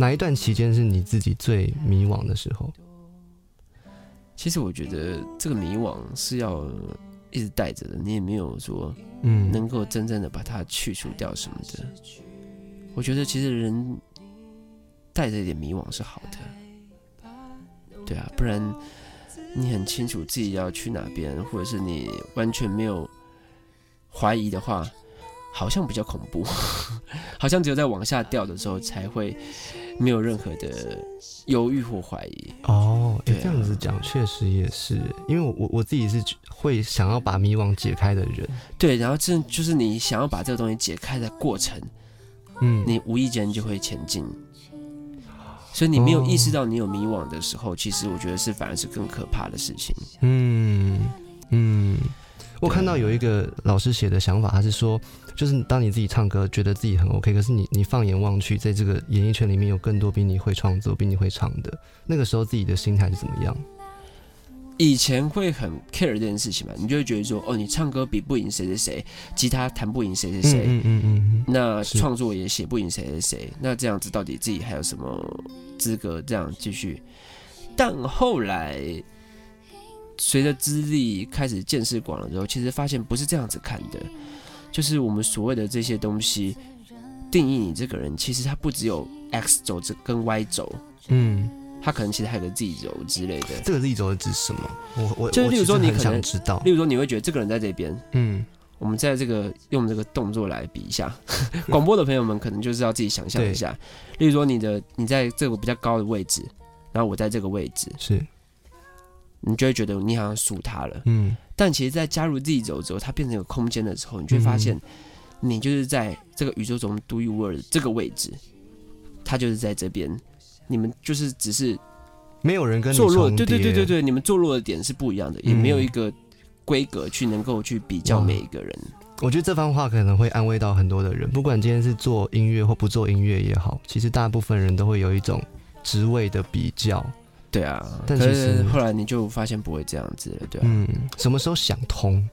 哪一段期间是你自己最迷惘的时候？其实我觉得这个迷惘是要一直带着的，你也没有说嗯，能够真正的把它去除掉什么的。我觉得其实人带着一点迷惘是好的，对啊，不然你很清楚自己要去哪边，或者是你完全没有怀疑的话，好像比较恐怖，好像只有在往下掉的时候才会没有任何的犹豫或怀疑。哦，诶对啊这样子讲确实也是，因为我我我自己是会想要把迷惘解开的人，对，然后这就是你想要把这个东西解开的过程，嗯，你无意间就会前进。所以你没有意识到你有迷惘的时候，其实我觉得是反而是更可怕的事情。嗯嗯，我看到有一个老师写的想法，他是说，就是当你自己唱歌觉得自己很 OK，可是你你放眼望去，在这个演艺圈里面有更多比你会创作、比你会唱的，那个时候自己的心态是怎么样？以前会很 care 这件事情嘛，你就会觉得说，哦，你唱歌比不赢谁谁谁，吉他弹不赢谁谁谁，嗯嗯嗯嗯那创作也写不赢谁谁谁，那这样子到底自己还有什么资格这样继续？但后来随着资历开始见识广了之后，其实发现不是这样子看的，就是我们所谓的这些东西定义你这个人，其实它不只有 X 轴这跟 Y 轴，嗯，它可能其实还有个 Z 轴之类的。这个 Z 轴是指什么？我我就是例如说你可能知道例，如说，你会觉得这个人在这边，嗯，我们在这个用这个动作来比一下，广播的朋友们可能就是要自己想象一下。例如说，你的你在这个比较高的位置，然后我在这个位置，是，你就会觉得你好像输他了。嗯但其实，在加入 Z 轴之后，它变成一个空间的时候，你就会发现，你就是在这个宇宙中独一无二的这个位置，它就是在这边，你们就是只是没有人跟你坐落，对对对对对，你们坐落的点是不一样的，也没有一个规格去能够去比较每一个人。我觉得这番话可能会安慰到很多的人，不管今天是做音乐或不做音乐也好，其实大部分人都会有一种职位的比较。对啊，但其实是后来你就发现不会这样子了，对啊。嗯，什么时候想通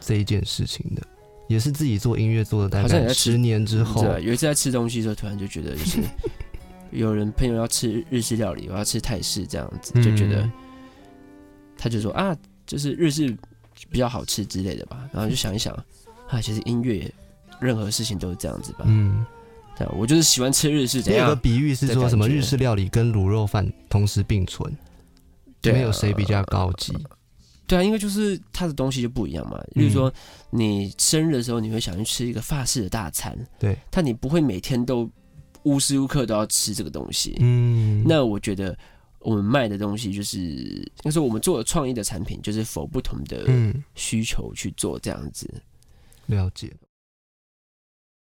这一件事情的？也是自己做音乐做的大概十年之后，对，有一次在吃东西的时候，突然就觉得就是 有人朋友要吃日式料理，我要吃泰式这样子，就觉得嗯他就说啊，就是日式比较好吃之类的吧。然后就想一想，啊，其实音乐任何事情都是这样子吧。嗯，我就是喜欢吃日式，怎也有个？比喻是说什么日式料理跟卤肉饭同时并存，对啊没有谁比较高级。对啊，因为就是它的东西就不一样嘛。例如说，你生日的时候，你会想去吃一个法式的大餐，对，但你不会每天都无时无刻都要吃这个东西。嗯，那我觉得我们卖的东西就是，应该说我们做的创意的产品，就是否不同的嗯，需求去做这样子。了解。